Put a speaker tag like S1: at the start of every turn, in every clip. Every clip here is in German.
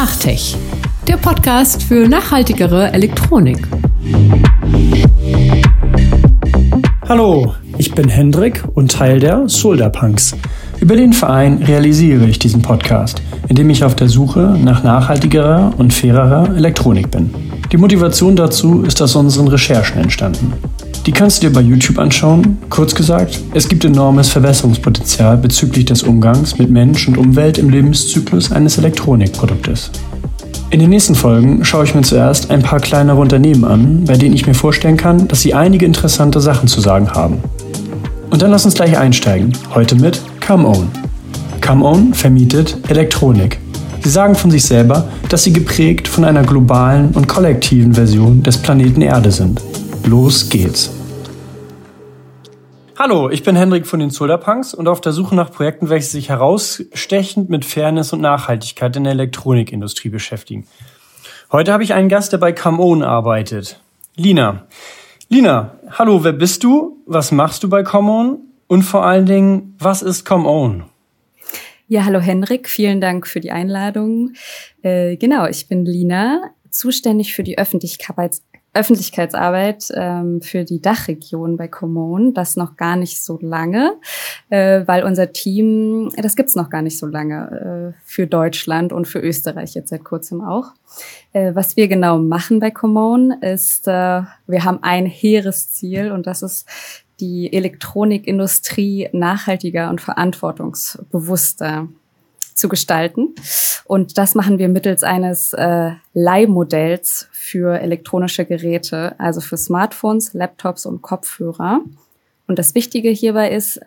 S1: Nachtech, der Podcast für nachhaltigere Elektronik.
S2: Hallo, ich bin Hendrik und Teil der Solderpunks. Über den Verein realisiere ich diesen Podcast, indem ich auf der Suche nach nachhaltigerer und fairerer Elektronik bin. Die Motivation dazu ist aus unseren Recherchen entstanden. Die kannst du dir bei YouTube anschauen. Kurz gesagt, es gibt enormes Verbesserungspotenzial bezüglich des Umgangs mit Mensch und Umwelt im Lebenszyklus eines Elektronikproduktes. In den nächsten Folgen schaue ich mir zuerst ein paar kleinere Unternehmen an, bei denen ich mir vorstellen kann, dass sie einige interessante Sachen zu sagen haben. Und dann lass uns gleich einsteigen. Heute mit Come Own. Come Own vermietet Elektronik. Sie sagen von sich selber, dass sie geprägt von einer globalen und kollektiven Version des Planeten Erde sind. Los geht's! Hallo, ich bin Hendrik von den Solarpunks und auf der Suche nach Projekten, welche sich herausstechend mit Fairness und Nachhaltigkeit in der Elektronikindustrie beschäftigen. Heute habe ich einen Gast, der bei Come On arbeitet. Lina. Lina, hallo, wer bist du? Was machst du bei Come On? Und vor allen Dingen, was ist Come On?
S3: Ja, hallo Hendrik, vielen Dank für die Einladung. Äh, genau, ich bin Lina, zuständig für die Öffentlichkeits Öffentlichkeitsarbeit ähm, für die Dachregion bei Common. Das noch gar nicht so lange, äh, weil unser Team, das gibt's noch gar nicht so lange äh, für Deutschland und für Österreich jetzt seit kurzem auch. Äh, was wir genau machen bei Common ist, äh, wir haben ein hehres Ziel und das ist die Elektronikindustrie nachhaltiger und verantwortungsbewusster zu gestalten. Und das machen wir mittels eines äh, Leihmodells für elektronische Geräte, also für Smartphones, Laptops und Kopfhörer. Und das Wichtige hierbei ist,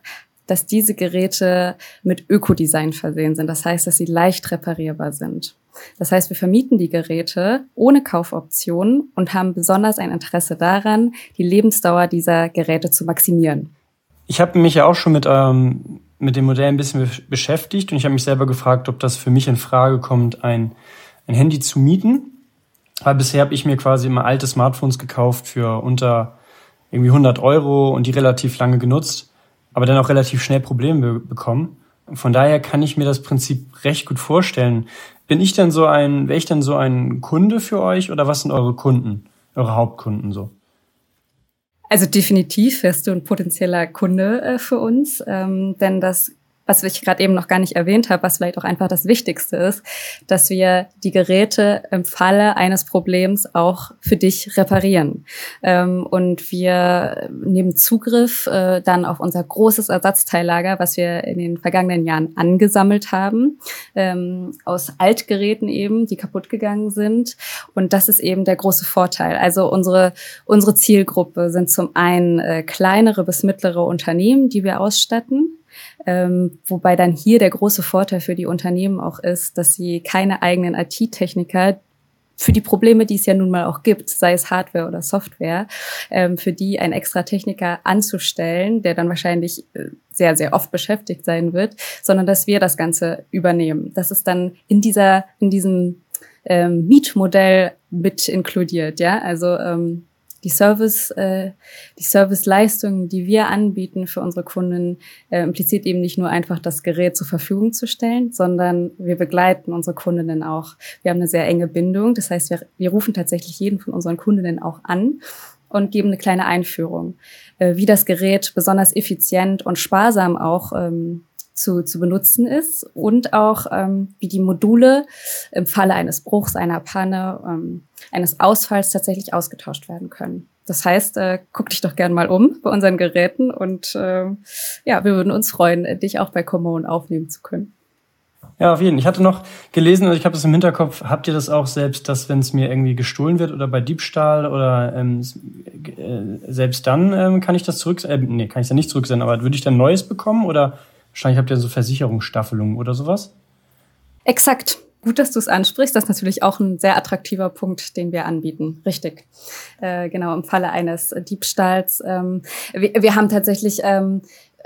S3: dass diese Geräte mit Ökodesign versehen sind. Das heißt, dass sie leicht reparierbar sind. Das heißt, wir vermieten die Geräte ohne Kaufoptionen und haben besonders ein Interesse daran, die Lebensdauer dieser Geräte zu maximieren.
S2: Ich habe mich ja auch schon mit ähm, mit dem Modell ein bisschen beschäftigt und ich habe mich selber gefragt, ob das für mich in Frage kommt, ein, ein Handy zu mieten. Weil bisher habe ich mir quasi immer alte Smartphones gekauft für unter irgendwie 100 Euro und die relativ lange genutzt, aber dann auch relativ schnell Probleme bekommen. Von daher kann ich mir das Prinzip recht gut vorstellen. Bin ich denn so ein, wäre ich denn so ein Kunde für euch oder was sind eure Kunden, eure Hauptkunden so?
S3: Also definitiv wärst du ein potenzieller Kunde äh, für uns, ähm, denn das was ich gerade eben noch gar nicht erwähnt habe, was vielleicht auch einfach das Wichtigste ist, dass wir die Geräte im Falle eines Problems auch für dich reparieren. Ähm, und wir nehmen Zugriff äh, dann auf unser großes Ersatzteillager, was wir in den vergangenen Jahren angesammelt haben, ähm, aus Altgeräten eben, die kaputt gegangen sind. Und das ist eben der große Vorteil. Also unsere, unsere Zielgruppe sind zum einen äh, kleinere bis mittlere Unternehmen, die wir ausstatten ähm, wobei dann hier der große Vorteil für die Unternehmen auch ist, dass sie keine eigenen IT-Techniker für die Probleme, die es ja nun mal auch gibt, sei es Hardware oder Software, ähm, für die ein extra Techniker anzustellen, der dann wahrscheinlich äh, sehr, sehr oft beschäftigt sein wird, sondern dass wir das Ganze übernehmen. Das ist dann in dieser, in diesem ähm, Mietmodell mit inkludiert, ja. Also ähm, die Service, äh, die Serviceleistungen, die wir anbieten für unsere Kunden, äh, impliziert eben nicht nur einfach das Gerät zur Verfügung zu stellen, sondern wir begleiten unsere Kundinnen auch. Wir haben eine sehr enge Bindung. Das heißt, wir, wir rufen tatsächlich jeden von unseren Kundinnen auch an und geben eine kleine Einführung, äh, wie das Gerät besonders effizient und sparsam auch ähm, zu, zu benutzen ist und auch ähm, wie die Module im Falle eines Bruchs, einer Panne, ähm, eines Ausfalls tatsächlich ausgetauscht werden können. Das heißt, äh, guck dich doch gern mal um bei unseren Geräten und äh, ja, wir würden uns freuen, dich auch bei Common aufnehmen zu können.
S2: Ja, auf jeden Fall. Ich hatte noch gelesen, also ich habe das im Hinterkopf, habt ihr das auch selbst, dass wenn es mir irgendwie gestohlen wird oder bei Diebstahl oder ähm, äh, selbst dann ähm, kann ich das zurück, äh, nee, kann ich dann nicht zurücksenden, aber würde ich dann Neues bekommen oder Wahrscheinlich habt ihr so Versicherungsstaffelungen oder sowas?
S3: Exakt. Gut, dass du es ansprichst. Das ist natürlich auch ein sehr attraktiver Punkt, den wir anbieten. Richtig. Äh, genau, im Falle eines Diebstahls. Ähm, wir, wir, haben tatsächlich, ähm, äh,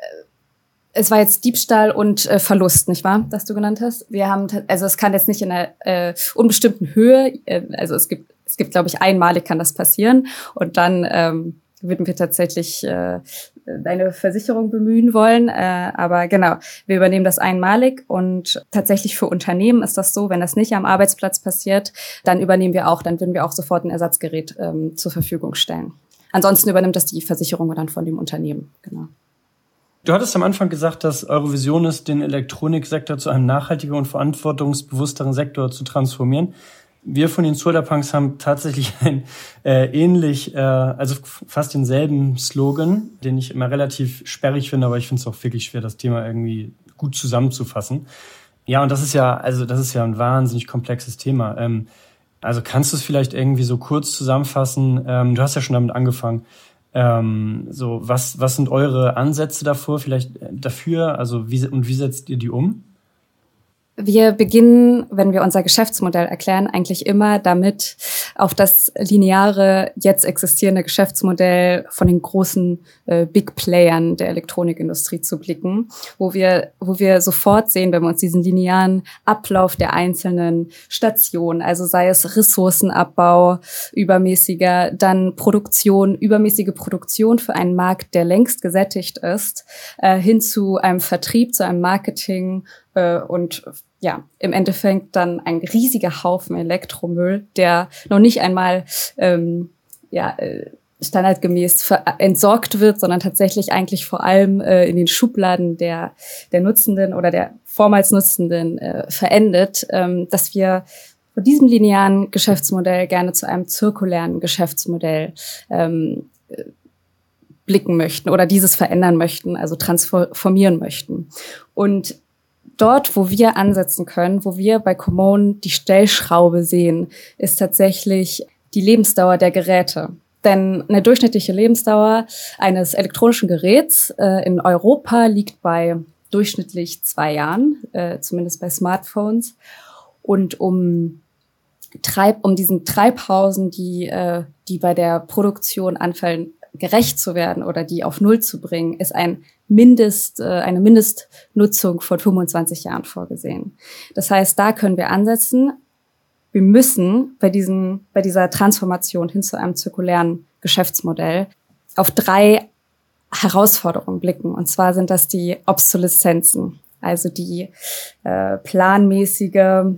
S3: es war jetzt Diebstahl und äh, Verlust, nicht wahr, das du genannt hast? Wir haben, also es kann jetzt nicht in einer äh, unbestimmten Höhe, äh, also es gibt, es gibt, glaube ich, einmalig kann das passieren und dann ähm, würden wir tatsächlich äh, eine Versicherung bemühen wollen. Äh, aber genau, wir übernehmen das einmalig und tatsächlich für Unternehmen ist das so, wenn das nicht am Arbeitsplatz passiert, dann übernehmen wir auch, dann würden wir auch sofort ein Ersatzgerät ähm, zur Verfügung stellen. Ansonsten übernimmt das die Versicherung dann von dem Unternehmen. Genau.
S2: Du hattest am Anfang gesagt, dass eure Vision ist, den Elektroniksektor zu einem nachhaltigen und verantwortungsbewussteren Sektor zu transformieren. Wir von den Solarpunks haben tatsächlich ein äh, ähnlich, äh, also fast denselben Slogan, den ich immer relativ sperrig finde, aber ich finde es auch wirklich schwer, das Thema irgendwie gut zusammenzufassen. Ja, und das ist ja, also das ist ja ein wahnsinnig komplexes Thema. Ähm, also kannst du es vielleicht irgendwie so kurz zusammenfassen? Ähm, du hast ja schon damit angefangen. Ähm, so, was, was sind eure Ansätze davor, vielleicht äh, dafür? Also, wie, und wie setzt ihr die um?
S3: Wir beginnen, wenn wir unser Geschäftsmodell erklären, eigentlich immer damit, auf das lineare, jetzt existierende Geschäftsmodell von den großen äh, Big Playern der Elektronikindustrie zu blicken, wo wir, wo wir sofort sehen, wenn wir uns diesen linearen Ablauf der einzelnen Stationen, also sei es Ressourcenabbau, übermäßiger, dann Produktion, übermäßige Produktion für einen Markt, der längst gesättigt ist, äh, hin zu einem Vertrieb, zu einem Marketing, und ja, im Endeffekt dann ein riesiger Haufen Elektromüll, der noch nicht einmal ähm, ja, äh, standardgemäß entsorgt wird, sondern tatsächlich eigentlich vor allem äh, in den Schubladen der, der Nutzenden oder der vormals Nutzenden äh, verendet, ähm, dass wir von diesem linearen Geschäftsmodell gerne zu einem zirkulären Geschäftsmodell ähm, äh, blicken möchten oder dieses verändern möchten, also transformieren möchten. Und dort, wo wir ansetzen können, wo wir bei Common die Stellschraube sehen, ist tatsächlich die Lebensdauer der Geräte. Denn eine durchschnittliche Lebensdauer eines elektronischen Geräts äh, in Europa liegt bei durchschnittlich zwei Jahren, äh, zumindest bei Smartphones. Und um Treib, um diesen Treibhausen, die, äh, die bei der Produktion anfallen, gerecht zu werden oder die auf Null zu bringen, ist ein Mindest, äh, eine Mindestnutzung von 25 Jahren vorgesehen. Das heißt, da können wir ansetzen. Wir müssen bei, diesen, bei dieser Transformation hin zu einem zirkulären Geschäftsmodell auf drei Herausforderungen blicken. Und zwar sind das die Obsoleszenzen, also die äh, planmäßige,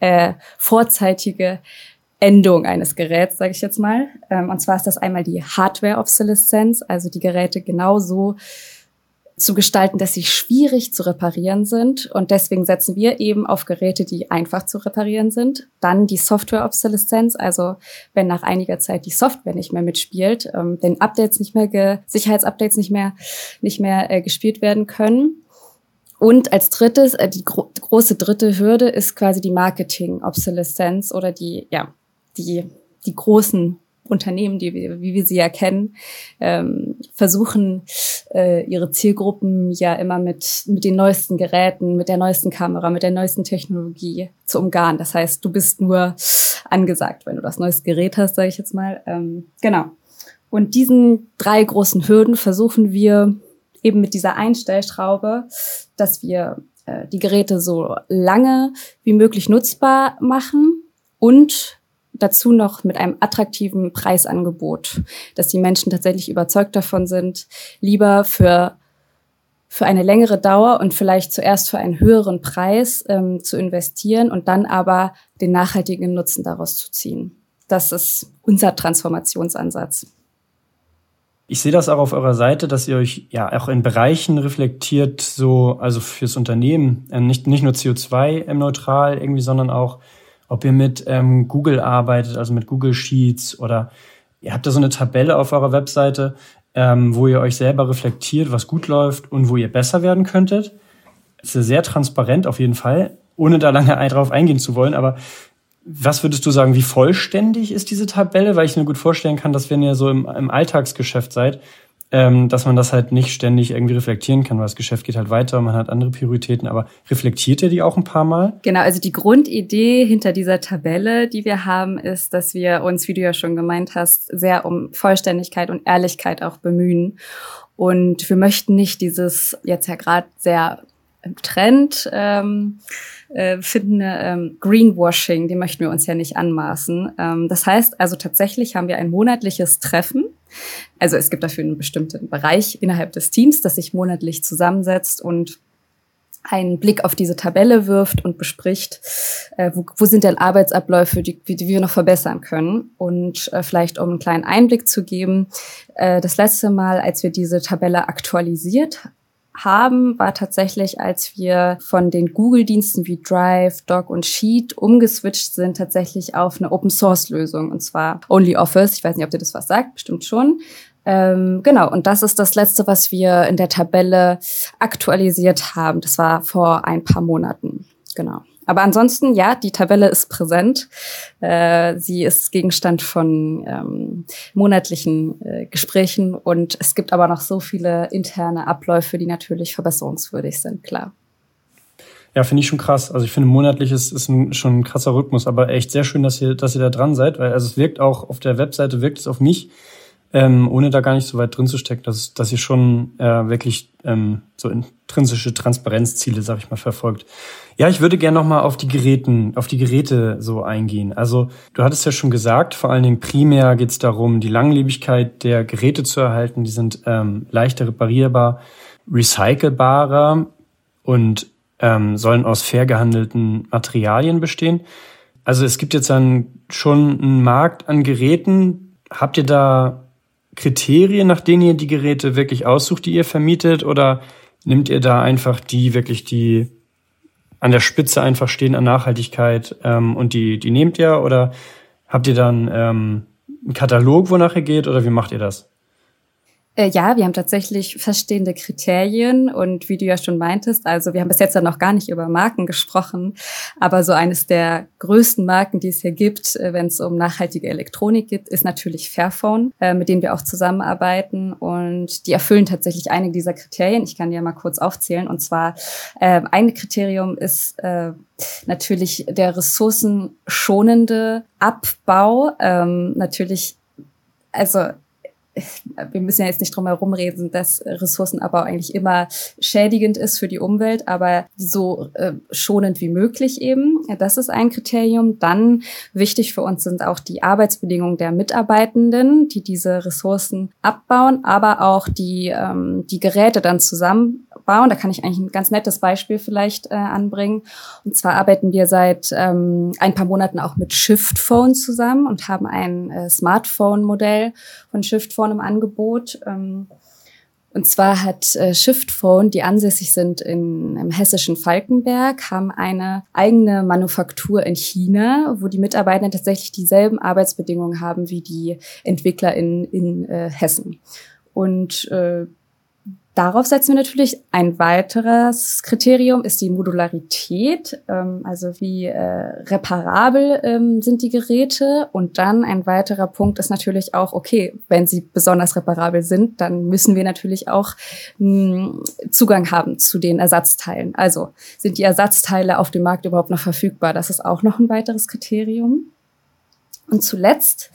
S3: äh, vorzeitige Endung eines Geräts, sage ich jetzt mal. Ähm, und zwar ist das einmal die Hardware-Obsoleszenz, also die Geräte genauso zu gestalten, dass sie schwierig zu reparieren sind. Und deswegen setzen wir eben auf Geräte, die einfach zu reparieren sind. Dann die Software-Obsoleszenz, also wenn nach einiger Zeit die Software nicht mehr mitspielt, ähm, wenn Updates nicht mehr, Sicherheitsupdates nicht mehr, nicht mehr äh, gespielt werden können. Und als drittes, äh, die gro große dritte Hürde ist quasi die Marketing-Obsoleszenz oder die, ja, die, die großen Unternehmen, die wir, wie wir sie ja kennen, ähm, versuchen äh, ihre Zielgruppen ja immer mit, mit den neuesten Geräten, mit der neuesten Kamera, mit der neuesten Technologie zu umgarnen. Das heißt, du bist nur angesagt, wenn du das neueste Gerät hast, sage ich jetzt mal. Ähm, genau. Und diesen drei großen Hürden versuchen wir eben mit dieser Einstellschraube, dass wir äh, die Geräte so lange wie möglich nutzbar machen und dazu noch mit einem attraktiven Preisangebot, dass die Menschen tatsächlich überzeugt davon sind, lieber für für eine längere Dauer und vielleicht zuerst für einen höheren Preis ähm, zu investieren und dann aber den nachhaltigen Nutzen daraus zu ziehen. Das ist unser Transformationsansatz.
S2: Ich sehe das auch auf eurer Seite, dass ihr euch ja auch in Bereichen reflektiert, so also fürs Unternehmen, äh, nicht nicht nur CO2-neutral irgendwie, sondern auch ob ihr mit ähm, Google arbeitet, also mit Google Sheets oder ihr habt da so eine Tabelle auf eurer Webseite, ähm, wo ihr euch selber reflektiert, was gut läuft und wo ihr besser werden könntet. Es ist sehr transparent auf jeden Fall, ohne da lange drauf eingehen zu wollen, aber was würdest du sagen, wie vollständig ist diese Tabelle? Weil ich mir gut vorstellen kann, dass wenn ihr so im, im Alltagsgeschäft seid, ähm, dass man das halt nicht ständig irgendwie reflektieren kann, weil das Geschäft geht halt weiter, man hat andere Prioritäten, aber reflektiert ihr die auch ein paar Mal?
S3: Genau, also die Grundidee hinter dieser Tabelle, die wir haben, ist, dass wir uns, wie du ja schon gemeint hast, sehr um Vollständigkeit und Ehrlichkeit auch bemühen. Und wir möchten nicht dieses jetzt ja gerade sehr Trend ähm, äh, finden, ähm, Greenwashing, die möchten wir uns ja nicht anmaßen. Ähm, das heißt also tatsächlich haben wir ein monatliches Treffen Also es gibt dafür einen bestimmten Bereich innerhalb des Teams, das sich monatlich zusammensetzt und einen Blick auf diese Tabelle wirft und bespricht, äh, wo, wo sind denn Arbeitsabläufe, die, die wir noch verbessern können. Und äh, vielleicht um einen kleinen Einblick zu geben, äh, das letzte Mal, als wir diese Tabelle aktualisiert haben, war tatsächlich, als wir von den Google-Diensten wie Drive, Doc und Sheet umgeswitcht sind, tatsächlich auf eine Open-Source-Lösung, und zwar OnlyOffice. Ich weiß nicht, ob dir das was sagt, bestimmt schon. Ähm, genau, und das ist das Letzte, was wir in der Tabelle aktualisiert haben. Das war vor ein paar Monaten. Genau. Aber ansonsten, ja, die Tabelle ist präsent. Äh, sie ist Gegenstand von ähm, monatlichen äh, Gesprächen und es gibt aber noch so viele interne Abläufe, die natürlich verbesserungswürdig sind, klar.
S2: Ja, finde ich schon krass. Also ich finde, monatlich ist, ist ein, schon ein krasser Rhythmus, aber echt sehr schön, dass ihr, dass ihr da dran seid, weil also es wirkt auch auf der Webseite, wirkt es auf mich, ähm, ohne da gar nicht so weit drin zu stecken, dass, dass ihr schon äh, wirklich ähm, so intrinsische Transparenzziele, sag ich mal, verfolgt. Ja, ich würde gerne nochmal auf die Geräten, auf die Geräte so eingehen. Also du hattest ja schon gesagt, vor allen Dingen primär geht es darum, die Langlebigkeit der Geräte zu erhalten. Die sind ähm, leichter reparierbar, recycelbarer und ähm, sollen aus fair gehandelten Materialien bestehen. Also es gibt jetzt dann schon einen Markt an Geräten. Habt ihr da Kriterien, nach denen ihr die Geräte wirklich aussucht, die ihr vermietet? Oder nimmt ihr da einfach die wirklich, die an der Spitze einfach stehen an Nachhaltigkeit ähm, und die, die nehmt ihr? Oder habt ihr dann ähm, einen Katalog, wonach ihr geht? Oder wie macht ihr das?
S3: Äh, ja, wir haben tatsächlich feststehende Kriterien und wie du ja schon meintest, also wir haben bis jetzt ja noch gar nicht über Marken gesprochen, aber so eines der größten Marken, die es hier gibt, äh, wenn es um nachhaltige Elektronik geht, ist natürlich Fairphone, äh, mit denen wir auch zusammenarbeiten und die erfüllen tatsächlich einige dieser Kriterien. Ich kann die ja mal kurz aufzählen und zwar ein Kriterium ist natürlich der ressourcenschonende Abbau, ähm, ähm, also wir müssen ja jetzt nicht drum herum reden, dass Ressourcenabbau eigentlich immer schädigend ist für die Umwelt, aber so äh, schonend wie möglich eben. Das ist ein Kriterium. Dann wichtig für uns sind auch die Arbeitsbedingungen der Mitarbeitenden, die diese Ressourcen abbauen, aber auch die, ähm, die Geräte dann zusammenbauen. Da kann ich eigentlich ein ganz nettes Beispiel vielleicht äh, anbringen. Und zwar arbeiten wir seit ähm, ein paar Monaten auch mit Shiftphone zusammen und haben ein äh, Smartphone-Modell von Shiftphone Phone im Angebot. Ähm, und zwar hat äh, Shiftphone, die ansässig sind in, im hessischen Falkenberg, haben eine eigene Manufaktur in China, wo die Mitarbeiter tatsächlich dieselben Arbeitsbedingungen haben wie die Entwickler in, in äh, Hessen. Und äh, Darauf setzen wir natürlich ein weiteres Kriterium ist die Modularität, ähm, also wie äh, reparabel ähm, sind die Geräte. Und dann ein weiterer Punkt ist natürlich auch, okay, wenn sie besonders reparabel sind, dann müssen wir natürlich auch mh, hm, Zugang haben zu den Ersatzteilen. Also sind die Ersatzteile auf dem Markt überhaupt noch verfügbar? Das ist auch noch ein weiteres Kriterium. Und zuletzt,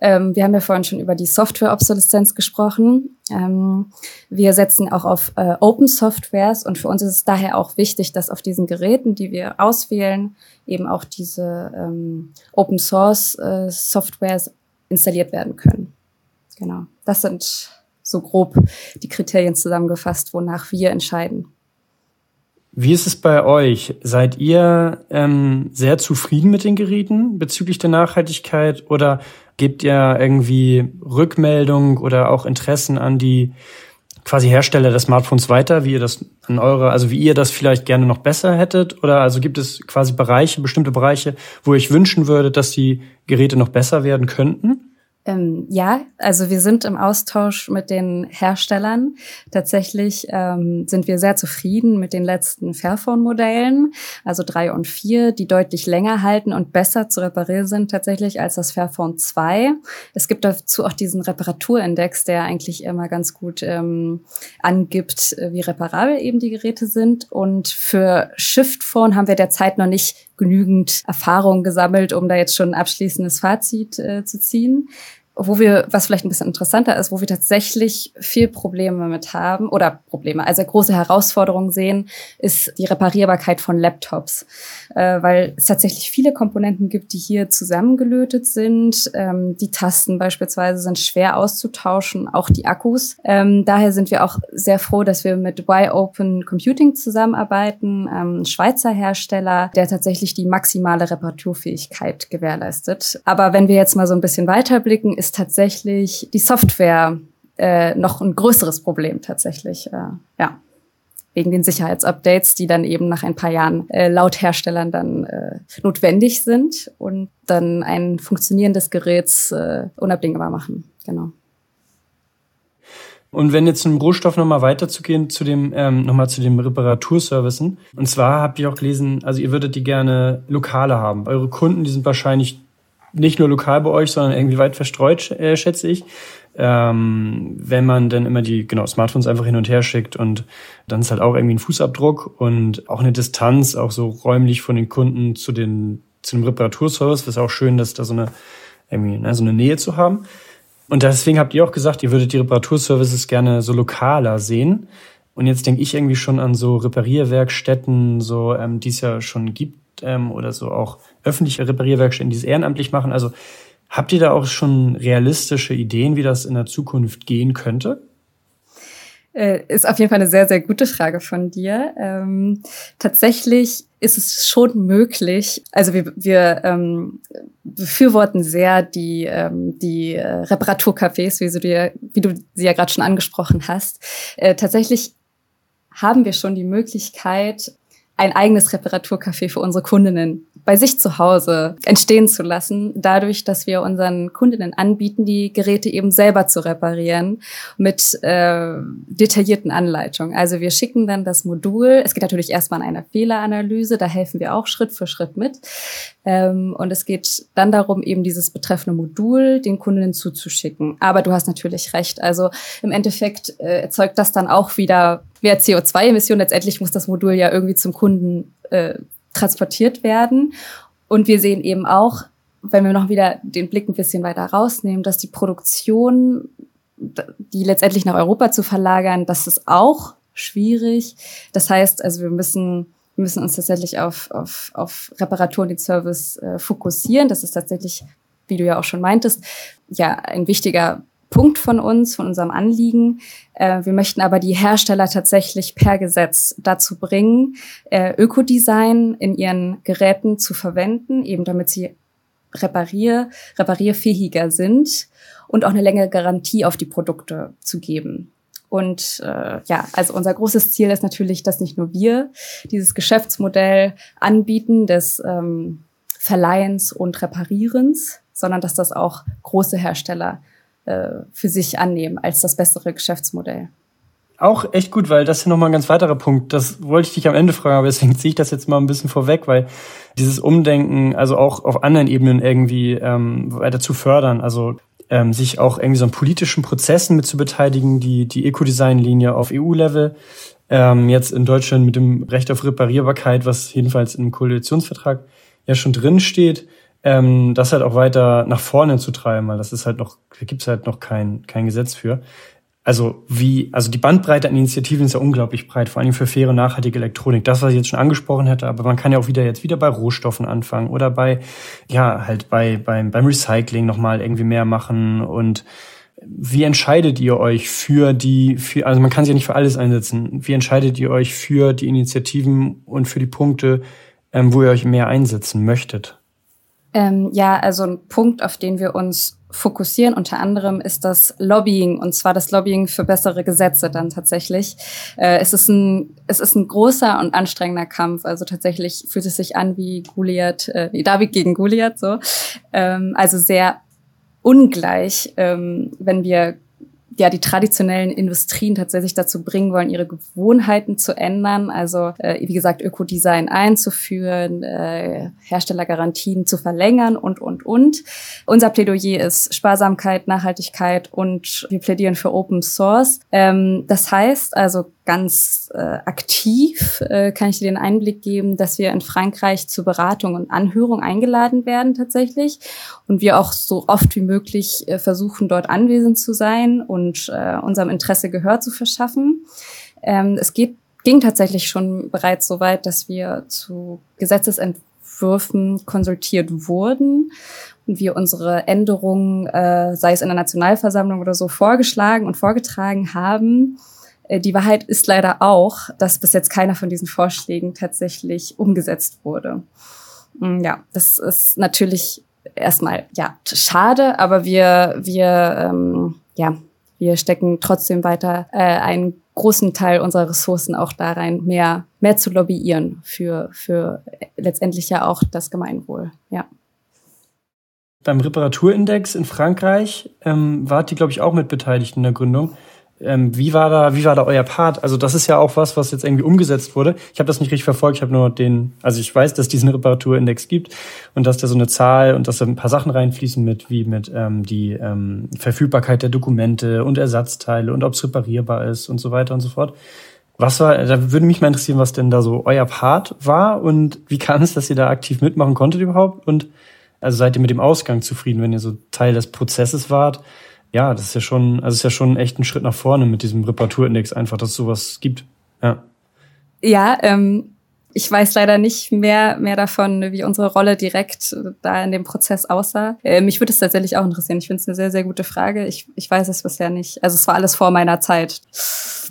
S3: ähm, wir haben ja vorhin schon über die Software-Obsoleszenz gesprochen. Ähm, wir setzen auch auf äh, Open Softwares und für uns ist es daher auch wichtig, dass auf diesen Geräten, die wir auswählen, eben auch diese ähm, Open Source äh, Softwares installiert werden können. Genau, das sind so grob die Kriterien zusammengefasst, wonach wir entscheiden.
S2: Wie ist es bei euch? Seid ihr ähm, sehr zufrieden mit den Geräten bezüglich der Nachhaltigkeit oder gebt ihr irgendwie Rückmeldung oder auch Interessen an die quasi Hersteller des Smartphones weiter, wie ihr das an eure, also wie ihr das vielleicht gerne noch besser hättet? Oder also gibt es quasi Bereiche, bestimmte Bereiche, wo ich wünschen würde, dass die Geräte noch besser werden könnten?
S3: Ähm, ja, also wir sind im Austausch mit den Herstellern. Tatsächlich ähm, sind wir sehr zufrieden mit den letzten Fairphone-Modellen, also drei und vier, die deutlich länger halten und besser zu reparieren sind tatsächlich als das Fairphone 2. Es gibt dazu auch diesen Reparaturindex, der eigentlich immer ganz gut ähm, angibt, äh, wie reparabel eben die Geräte sind. Und für Shift-Phone haben wir derzeit noch nicht genügend Erfahrung gesammelt, um da jetzt schon ein abschließendes Fazit äh, zu ziehen. Wo wir, was vielleicht ein bisschen interessanter ist, wo wir tatsächlich viel Probleme mit haben oder Probleme, also große Herausforderungen sehen, ist die Reparierbarkeit von Laptops, äh, weil es tatsächlich viele Komponenten gibt, die hier zusammengelötet sind. Ähm, die Tasten beispielsweise sind schwer auszutauschen, auch die Akkus. Ähm, daher sind wir auch sehr froh, dass wir mit Y-Open Computing zusammenarbeiten, ähm, Schweizer Hersteller, der tatsächlich die maximale Reparaturfähigkeit gewährleistet. Aber wenn wir jetzt mal so ein bisschen weiterblicken, ist tatsächlich die Software äh, noch ein größeres Problem tatsächlich. Äh, ja wegen den Sicherheitsupdates, die dann eben nach ein paar Jahren äh, laut Herstellern dann äh, notwendig sind und dann ein funktionierendes Gerät äh, unabdingbar machen. Genau.
S2: Und wenn jetzt im Rohstoff nochmal weiterzugehen zu dem ähm, nochmal zu dem Reparaturservicen. Und zwar habt ihr auch gelesen, also ihr würdet die gerne lokale haben. Eure Kunden, die sind wahrscheinlich nicht nur lokal bei euch, sondern irgendwie weit verstreut, äh, schätze ich. Ähm, wenn man dann immer die genau Smartphones einfach hin und her schickt und dann ist halt auch irgendwie ein Fußabdruck und auch eine Distanz, auch so räumlich von den Kunden zu den zu dem Reparaturservice. ist auch schön, dass da so eine irgendwie ne, so eine Nähe zu haben. Und deswegen habt ihr auch gesagt, ihr würdet die Reparaturservices gerne so lokaler sehen. Und jetzt denke ich irgendwie schon an so Reparierwerkstätten, so ähm, die es ja schon gibt ähm, oder so auch öffentliche Reparierwerkstätten, die es ehrenamtlich machen. Also habt ihr da auch schon realistische Ideen, wie das in der Zukunft gehen könnte?
S3: Äh, ist auf jeden Fall eine sehr, sehr gute Frage von dir. Ähm, tatsächlich ist es schon möglich, also wir, wir ähm, befürworten sehr die, ähm, die äh, Reparaturcafés, wie, du, wie du sie ja gerade schon angesprochen hast. Äh, tatsächlich haben wir schon die Möglichkeit, ein eigenes Reparaturcafé für unsere Kundinnen bei sich zu Hause entstehen zu lassen, dadurch, dass wir unseren Kundinnen anbieten, die Geräte eben selber zu reparieren mit äh, detaillierten Anleitungen. Also wir schicken dann das Modul. Es geht natürlich erstmal an einer Fehleranalyse, da helfen wir auch Schritt für Schritt mit. Ähm, und es geht dann darum, eben dieses betreffende Modul den Kundinnen zuzuschicken. Aber du hast natürlich recht. Also im Endeffekt äh, erzeugt das dann auch wieder mehr CO2-Emissionen. Letztendlich muss das Modul ja irgendwie zum Kunden äh, transportiert werden. Und wir sehen eben auch, wenn wir noch wieder den Blick ein bisschen weiter rausnehmen, dass die Produktion, die letztendlich nach Europa zu verlagern, das ist auch schwierig. Das heißt, also wir müssen wir müssen uns tatsächlich auf, auf, auf Reparatur und den Service äh, fokussieren. Das ist tatsächlich, wie du ja auch schon meintest, ja ein wichtiger Punkt von uns, von unserem Anliegen. Äh, wir möchten aber die Hersteller tatsächlich per Gesetz dazu bringen, äh, Ökodesign in ihren Geräten zu verwenden, eben damit sie reparier, reparierfähiger sind und auch eine längere Garantie auf die Produkte zu geben. Und äh, ja, also unser großes Ziel ist natürlich, dass nicht nur wir dieses Geschäftsmodell anbieten des ähm, Verleihens und Reparierens, sondern dass das auch große Hersteller äh, für sich annehmen als das bessere Geschäftsmodell.
S2: Auch echt gut, weil das ist nochmal ein ganz weiterer Punkt. Das wollte ich dich am Ende fragen, aber deswegen ziehe ich das jetzt mal ein bisschen vorweg, weil dieses Umdenken, also auch auf anderen Ebenen irgendwie ähm, weiter zu fördern, also ähm, sich auch irgendwie so an politischen Prozessen mit zu beteiligen, die, die Eco-Design-Linie auf EU-Level, ähm, jetzt in Deutschland mit dem Recht auf Reparierbarkeit, was jedenfalls im Koalitionsvertrag ja schon drin steht, ähm, das halt auch weiter nach vorne zu treiben, weil das ist halt noch, da gibt's halt noch kein, kein Gesetz für. Also wie, also die Bandbreite an Initiativen ist ja unglaublich breit, vor allem für faire, nachhaltige Elektronik. Das, was ich jetzt schon angesprochen hätte, aber man kann ja auch wieder jetzt wieder bei Rohstoffen anfangen oder bei, ja, halt bei, beim, beim Recycling nochmal irgendwie mehr machen und wie entscheidet ihr euch für die, für, also man kann sich ja nicht für alles einsetzen. Wie entscheidet ihr euch für die Initiativen und für die Punkte, ähm, wo ihr euch mehr einsetzen möchtet?
S3: Ähm, ja, also ein Punkt, auf den wir uns fokussieren, unter anderem ist das Lobbying, und zwar das Lobbying für bessere Gesetze dann tatsächlich. Äh, es, ist ein, es ist ein großer und anstrengender Kampf, also tatsächlich fühlt es sich an wie Goliath, äh, wie David gegen Goliath, so. Ähm, also sehr ungleich, ähm, wenn wir ja die traditionellen Industrien tatsächlich dazu bringen wollen, ihre Gewohnheiten zu ändern. Also äh, wie gesagt, Ökodesign einzuführen, äh, Herstellergarantien zu verlängern und und und. Unser Plädoyer ist Sparsamkeit, Nachhaltigkeit und wir plädieren für Open Source. Ähm, das heißt also ganz äh, aktiv, äh, kann ich dir den Einblick geben, dass wir in Frankreich zur Beratung und Anhörung eingeladen werden tatsächlich und wir auch so oft wie möglich äh, versuchen, dort anwesend zu sein und äh, unserem Interesse Gehör zu verschaffen. Ähm, es geht, ging tatsächlich schon bereits so weit, dass wir zu Gesetzesentwürfen konsultiert wurden und wir unsere Änderungen, äh, sei es in der Nationalversammlung oder so, vorgeschlagen und vorgetragen haben. Äh, die Wahrheit ist leider auch, dass bis jetzt keiner von diesen Vorschlägen tatsächlich umgesetzt wurde. Mm, ja, das ist natürlich erstmal ja schade, aber wir wir ähm, ja wir stecken trotzdem weiter äh, einen großen Teil unserer Ressourcen auch da rein, mehr mehr zu lobbyieren für für letztendlich ja auch das Gemeinwohl. Ja.
S2: Beim Reparaturindex in Frankreich ähm, wart ihr, glaube ich, auch mit beteiligt in der Gründung. Ähm, wie war da, wie war da euer Part? Also das ist ja auch was, was jetzt irgendwie umgesetzt wurde. Ich habe das nicht richtig verfolgt. Ich habe nur den, also ich weiß, dass es diesen Reparaturindex gibt und dass da so eine Zahl und dass da ein paar Sachen reinfließen mit, wie mit ähm, die ähm, Verfügbarkeit der Dokumente und Ersatzteile und ob es reparierbar ist und so weiter und so fort. Was war, da würde mich mal interessieren, was denn da so euer Part war und wie kam es, dass ihr da aktiv mitmachen konntet überhaupt? Und also seid ihr mit dem Ausgang zufrieden, wenn ihr so Teil des Prozesses wart? Ja, das ist ja schon, also ist ja schon echt ein Schritt nach vorne mit diesem Reparaturindex, einfach, dass es sowas gibt. Ja.
S3: Ja, ähm, ich weiß leider nicht mehr, mehr davon, wie unsere Rolle direkt da in dem Prozess aussah. Äh, mich würde es tatsächlich auch interessieren. Ich finde es eine sehr, sehr gute Frage. Ich, ich weiß es bisher nicht. Also es war alles vor meiner Zeit.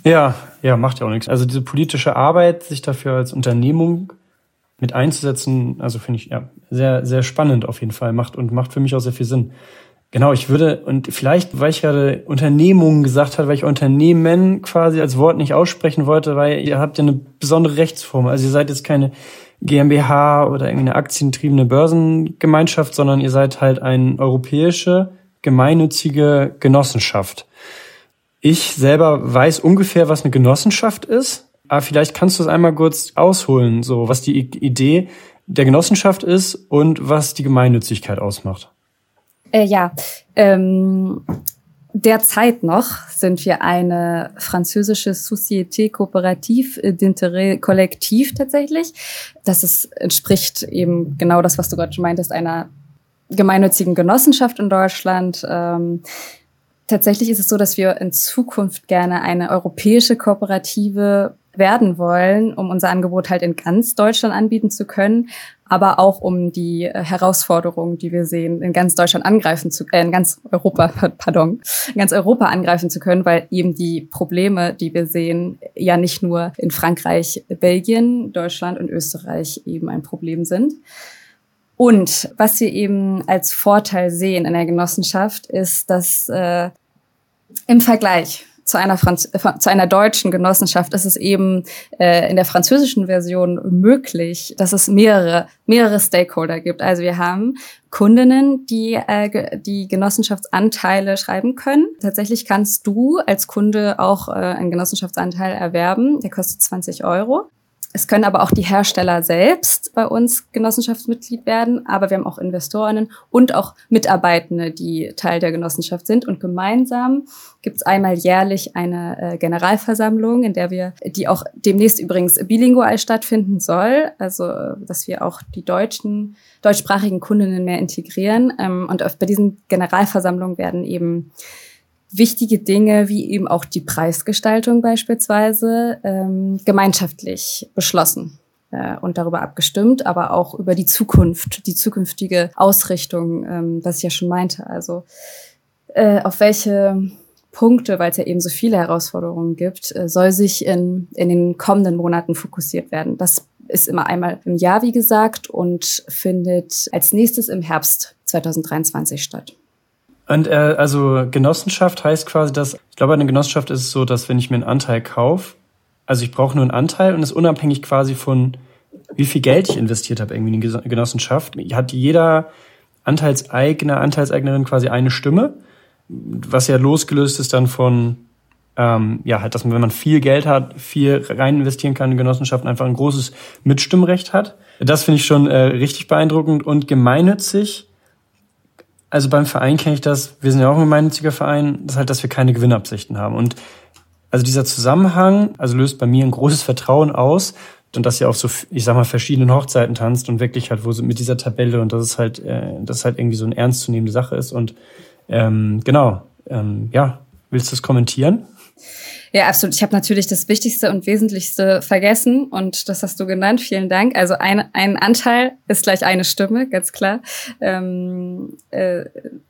S2: Ja, ja, macht ja auch nichts. Also diese politische Arbeit, sich dafür als Unternehmung mit einzusetzen, also finde ich ja sehr, sehr spannend auf jeden Fall. Macht und macht für mich auch sehr viel Sinn. Genau, ich würde, und vielleicht, weil ich gerade Unternehmungen gesagt habe, weil ich Unternehmen quasi als Wort nicht aussprechen wollte, weil ihr habt ja eine besondere Rechtsform. Also ihr seid jetzt keine GmbH oder irgendwie eine aktientriebene Börsengemeinschaft, sondern ihr seid halt eine europäische gemeinnützige Genossenschaft. Ich selber weiß ungefähr, was eine Genossenschaft ist, aber vielleicht kannst du es einmal kurz ausholen, so was die Idee der Genossenschaft ist und was die Gemeinnützigkeit ausmacht.
S3: Äh, ja, ähm, derzeit noch sind wir eine französische Société Coopérative d'intérêt Kollektiv tatsächlich. Das ist, entspricht eben genau das, was du gerade schon meintest, einer gemeinnützigen Genossenschaft in Deutschland. Ähm, tatsächlich ist es so, dass wir in Zukunft gerne eine europäische Kooperative werden wollen, um unser Angebot halt in ganz Deutschland anbieten zu können, aber auch um die äh, Herausforderungen, die wir sehen, in ganz Deutschland angreifen zu, äh, in ganz Europa, pardon, in ganz Europa angreifen zu können, weil eben die Probleme, die wir sehen, ja nicht nur in Frankreich, Belgien, Deutschland und Österreich eben ein Problem sind. Und was wir eben als Vorteil sehen in der Genossenschaft, ist, dass äh, im Vergleich zu einer, Franz zu einer deutschen Genossenschaft ist es eben äh, in der französischen Version möglich, dass es mehrere, mehrere Stakeholder gibt. Also wir haben Kundinnen, die äh, die Genossenschaftsanteile schreiben können. Tatsächlich kannst du als Kunde auch äh, einen Genossenschaftsanteil erwerben. Der kostet 20 Euro. Es können aber auch die Hersteller selbst bei uns Genossenschaftsmitglied werden, aber wir haben auch Investorinnen und auch Mitarbeitende, die Teil der Genossenschaft sind. Und gemeinsam gibt es einmal jährlich eine äh, Generalversammlung, in der wir, die auch demnächst übrigens bilingual stattfinden soll, also äh, dass wir auch die deutschen, deutschsprachigen Kundinnen mehr integrieren. Ähm, und bei diesen Generalversammlungen werden eben wichtige Dinge wie eben auch die Preisgestaltung beispielsweise ähm, gemeinschaftlich beschlossen äh, und darüber abgestimmt, aber auch über die Zukunft, die zukünftige Ausrichtung, ähm, was ich ja schon meinte. Also äh, auf welche Punkte, weil es ja eben so viele Herausforderungen gibt, äh, soll sich in, in den kommenden Monaten fokussiert werden. Das ist immer einmal im Jahr, wie gesagt, und findet als nächstes im Herbst 2023 statt.
S2: Und äh, also Genossenschaft heißt quasi, dass ich glaube, eine Genossenschaft ist es so, dass wenn ich mir einen Anteil kaufe, also ich brauche nur einen Anteil und ist unabhängig quasi von wie viel Geld ich investiert habe irgendwie in eine Genossenschaft, hat jeder Anteilseigner, Anteilseignerin quasi eine Stimme, was ja losgelöst ist dann von ähm, ja, halt, dass man, wenn man viel Geld hat, viel rein investieren kann in Genossenschaften, einfach ein großes Mitstimmrecht hat. Das finde ich schon äh, richtig beeindruckend und gemeinnützig also beim Verein kenne ich das, wir sind ja auch ein gemeinnütziger Verein, das ist halt, dass wir keine Gewinnabsichten haben. Und Also dieser Zusammenhang, also löst bei mir ein großes Vertrauen aus und dass ihr auf so, ich sag mal, verschiedenen Hochzeiten tanzt und wirklich halt, wo so mit dieser Tabelle und das ist halt, äh, das halt irgendwie so eine ernstzunehmende Sache ist. Und ähm, genau, ähm, ja, willst du es kommentieren?
S3: Ja, absolut. Ich habe natürlich das Wichtigste und Wesentlichste vergessen und das hast du genannt. Vielen Dank. Also ein, ein Anteil ist gleich eine Stimme, ganz klar. Ähm, äh,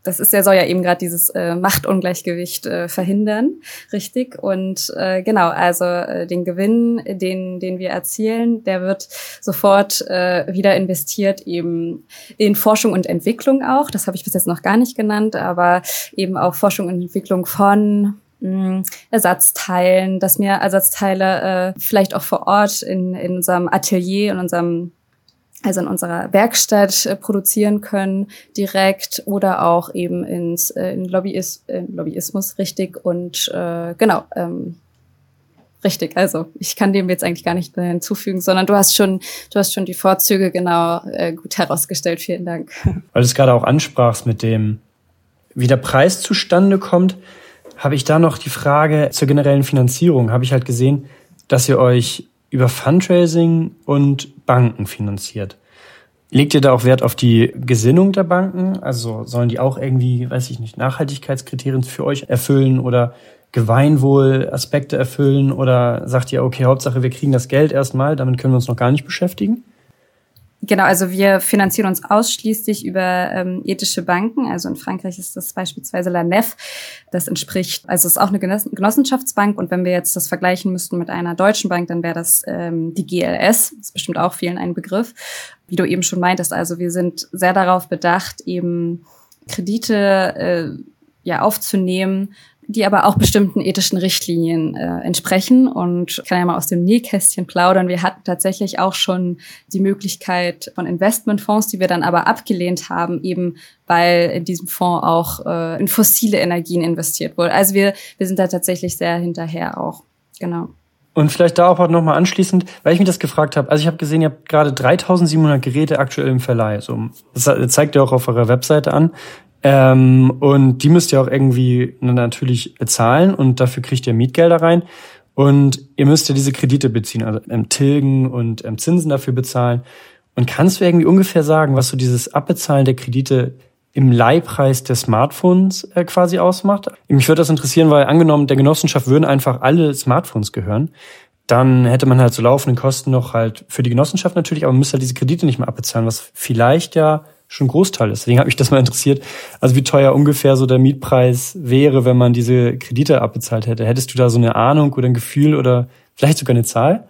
S3: das ist ja soll ja eben gerade dieses äh, Machtungleichgewicht äh, verhindern, richtig? Und äh, genau, also äh, den Gewinn, den den wir erzielen, der wird sofort äh, wieder investiert eben in Forschung und Entwicklung auch. Das habe ich bis jetzt noch gar nicht genannt, aber eben auch Forschung und Entwicklung von Ersatzteilen, dass wir Ersatzteile äh, vielleicht auch vor Ort in, in unserem Atelier, in unserem also in unserer Werkstatt äh, produzieren können direkt oder auch eben ins äh, in Lobbyis äh, Lobbyismus richtig. Und äh, genau ähm, richtig also ich kann dem jetzt eigentlich gar nicht mehr hinzufügen sondern du hast schon du hast schon die Vorzüge genau äh, gut herausgestellt. Vielen Dank.
S2: Weil du es gerade auch ansprachst mit dem wie der Preis zustande kommt habe ich da noch die Frage zur generellen Finanzierung. Habe ich halt gesehen, dass ihr euch über Fundraising und Banken finanziert. Legt ihr da auch Wert auf die Gesinnung der Banken? Also sollen die auch irgendwie, weiß ich nicht, Nachhaltigkeitskriterien für euch erfüllen oder Gemeinwohl-Aspekte erfüllen? Oder sagt ihr, okay, Hauptsache wir kriegen das Geld erstmal, damit können wir uns noch gar nicht beschäftigen?
S3: Genau, also wir finanzieren uns ausschließlich über ähm, ethische Banken. Also in Frankreich ist das beispielsweise La Nef. Das entspricht, also es ist auch eine Genossenschaftsbank. Und wenn wir jetzt das vergleichen müssten mit einer deutschen Bank, dann wäre das ähm, die GLS. Das ist bestimmt auch vielen ein Begriff. Wie du eben schon meintest, also wir sind sehr darauf bedacht, eben Kredite äh, ja aufzunehmen, die aber auch bestimmten ethischen Richtlinien äh, entsprechen. Und ich kann ja mal aus dem Nähkästchen plaudern. Wir hatten tatsächlich auch schon die Möglichkeit von Investmentfonds, die wir dann aber abgelehnt haben, eben weil in diesem Fonds auch äh, in fossile Energien investiert wurde. Also wir, wir sind da tatsächlich sehr hinterher auch. Genau.
S2: Und vielleicht da auch nochmal anschließend, weil ich mich das gefragt habe. Also ich habe gesehen, ihr habt gerade 3700 Geräte aktuell im Verleih. So, das zeigt ihr auch auf eurer Webseite an. Ähm, und die müsst ihr auch irgendwie natürlich bezahlen und dafür kriegt ihr Mietgelder rein. Und ihr müsst ja diese Kredite beziehen, also ähm, tilgen und ähm, Zinsen dafür bezahlen. Und kannst du irgendwie ungefähr sagen, was so dieses Abbezahlen der Kredite im Leihpreis der Smartphones äh, quasi ausmacht? Mich würde das interessieren, weil angenommen, der Genossenschaft würden einfach alle Smartphones gehören, dann hätte man halt so laufende Kosten noch halt für die Genossenschaft natürlich, aber man müsste halt diese Kredite nicht mehr abbezahlen, was vielleicht ja schon Großteil ist. Deswegen hat mich das mal interessiert, also wie teuer ungefähr so der Mietpreis wäre, wenn man diese Kredite abbezahlt hätte. Hättest du da so eine Ahnung oder ein Gefühl oder vielleicht sogar eine Zahl?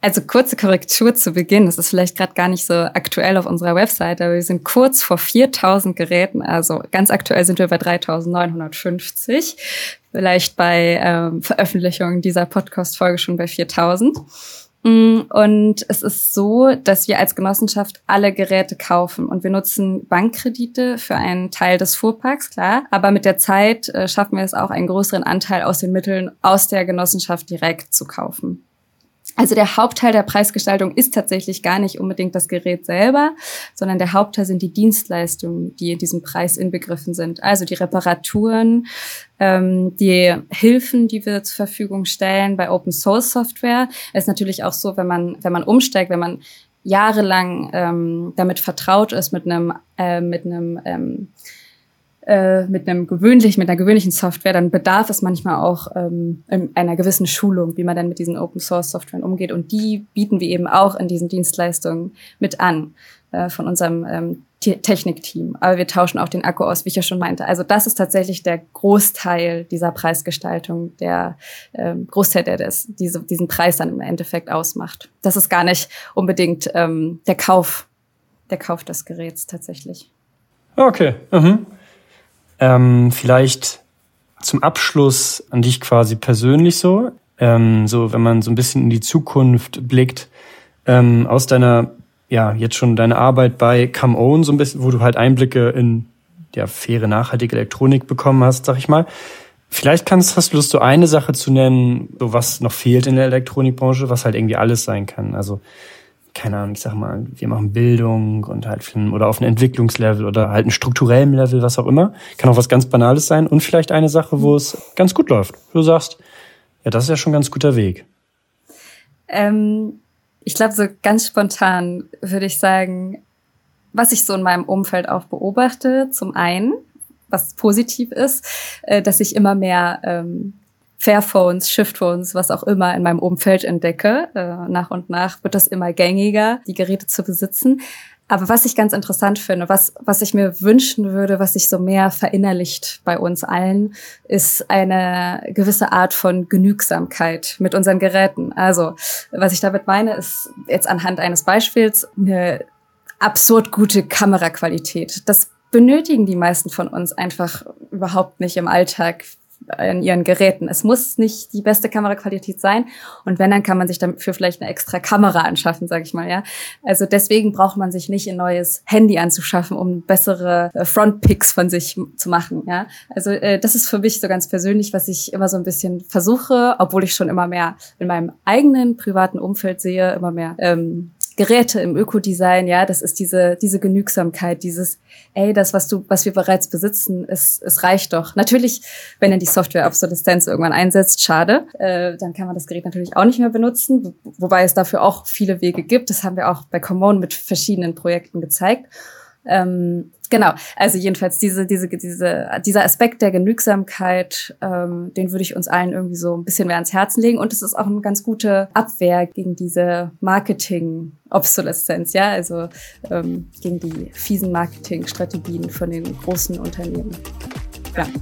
S3: Also kurze Korrektur zu Beginn. Das ist vielleicht gerade gar nicht so aktuell auf unserer Website, aber wir sind kurz vor 4000 Geräten. Also ganz aktuell sind wir bei 3950. Vielleicht bei ähm, Veröffentlichung dieser Podcast-Folge schon bei 4000. Mm, und es ist so, dass wir als Genossenschaft alle Geräte kaufen und wir nutzen Bankkredite für einen Teil des Fuhrparks, klar. Aber mit der Zeit äh, schaffen wir es auch, einen größeren Anteil aus den Mitteln aus der Genossenschaft direkt zu kaufen. Also der Hauptteil der Preisgestaltung ist tatsächlich gar nicht unbedingt das Gerät selber, sondern der Hauptteil sind die Dienstleistungen, die in diesem Preis inbegriffen sind. Also die Reparaturen, ähm, die Hilfen, die wir zur Verfügung stellen bei Open Source Software. Es ist natürlich auch so, wenn man wenn man umsteigt, wenn man jahrelang ähm, damit vertraut ist mit einem äh, mit einem ähm, äh, mit einem gewöhnlichen, mit einer gewöhnlichen Software, dann bedarf es manchmal auch ähm, einer gewissen Schulung, wie man dann mit diesen Open Source Softwaren umgeht. Und die bieten wir eben auch in diesen Dienstleistungen mit an äh, von unserem ähm, Technikteam. Aber wir tauschen auch den Akku aus, wie ich ja schon meinte. Also das ist tatsächlich der Großteil dieser Preisgestaltung, der ähm, Großteil, der das, diese, diesen Preis dann im Endeffekt ausmacht. Das ist gar nicht unbedingt ähm, der Kauf, der Kauf des Geräts tatsächlich.
S2: Okay. Mhm. Ähm, vielleicht zum Abschluss an dich quasi persönlich so, ähm, so wenn man so ein bisschen in die Zukunft blickt, ähm, aus deiner, ja, jetzt schon deine Arbeit bei Come Own, so ein bisschen, wo du halt Einblicke in ja, faire, nachhaltige Elektronik bekommen hast, sag ich mal. Vielleicht kannst, hast du Lust, so eine Sache zu nennen, so was noch fehlt in der Elektronikbranche, was halt irgendwie alles sein kann. Also keine Ahnung, ich sag mal, wir machen Bildung und halt oder auf einem Entwicklungslevel oder halt einem strukturellen Level, was auch immer. Kann auch was ganz Banales sein und vielleicht eine Sache, wo es ganz gut läuft. Du sagst, Ja, das ist ja schon ein ganz guter Weg.
S3: Ähm, ich glaube, so ganz spontan würde ich sagen, was ich so in meinem Umfeld auch beobachte, zum einen, was positiv ist, äh, dass ich immer mehr ähm, Fairphones, Shiftphones, was auch immer in meinem Umfeld entdecke. Äh, nach und nach wird das immer gängiger, die Geräte zu besitzen. Aber was ich ganz interessant finde, was, was ich mir wünschen würde, was sich so mehr verinnerlicht bei uns allen, ist eine gewisse Art von Genügsamkeit mit unseren Geräten. Also, was ich damit meine, ist jetzt anhand eines Beispiels eine absurd gute Kameraqualität. Das benötigen die meisten von uns einfach überhaupt nicht im Alltag in ihren Geräten. Es muss nicht die beste Kameraqualität sein und wenn, dann kann man sich dafür vielleicht eine extra Kamera anschaffen, sage ich mal, ja. Also deswegen braucht man sich nicht ein neues Handy anzuschaffen, um bessere äh, Frontpics von sich zu machen, ja. Also äh, das ist für mich so ganz persönlich, was ich immer so ein bisschen versuche, obwohl ich schon immer mehr in meinem eigenen privaten Umfeld sehe, immer mehr ähm, Geräte im Ökodesign, ja, das ist diese, diese Genügsamkeit, dieses, ey, das, was du, was wir bereits besitzen, es, es reicht doch. Natürlich, wenn dann die Software Obsoleszenz irgendwann einsetzt, schade, äh, dann kann man das Gerät natürlich auch nicht mehr benutzen, wobei es dafür auch viele Wege gibt. Das haben wir auch bei Common mit verschiedenen Projekten gezeigt. Ähm, genau, also jedenfalls diese, diese, diese, dieser Aspekt der Genügsamkeit, ähm, den würde ich uns allen irgendwie so ein bisschen mehr ans Herzen legen. Und es ist auch eine ganz gute Abwehr gegen diese Marketing-Obsoleszenz, ja, also ähm, gegen die fiesen Marketingstrategien von den großen Unternehmen.
S2: Ja.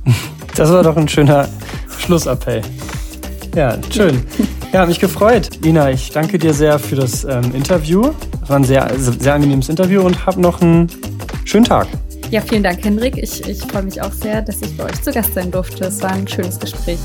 S2: Das war doch ein schöner Schlussappell. Ja, schön. Ja, mich gefreut. Ina, ich danke dir sehr für das ähm, Interview. Es war ein sehr, sehr angenehmes Interview und hab noch einen schönen Tag.
S3: Ja, vielen Dank, Hendrik. Ich, ich freue mich auch sehr, dass ich bei euch zu Gast sein durfte. Es war ein schönes Gespräch.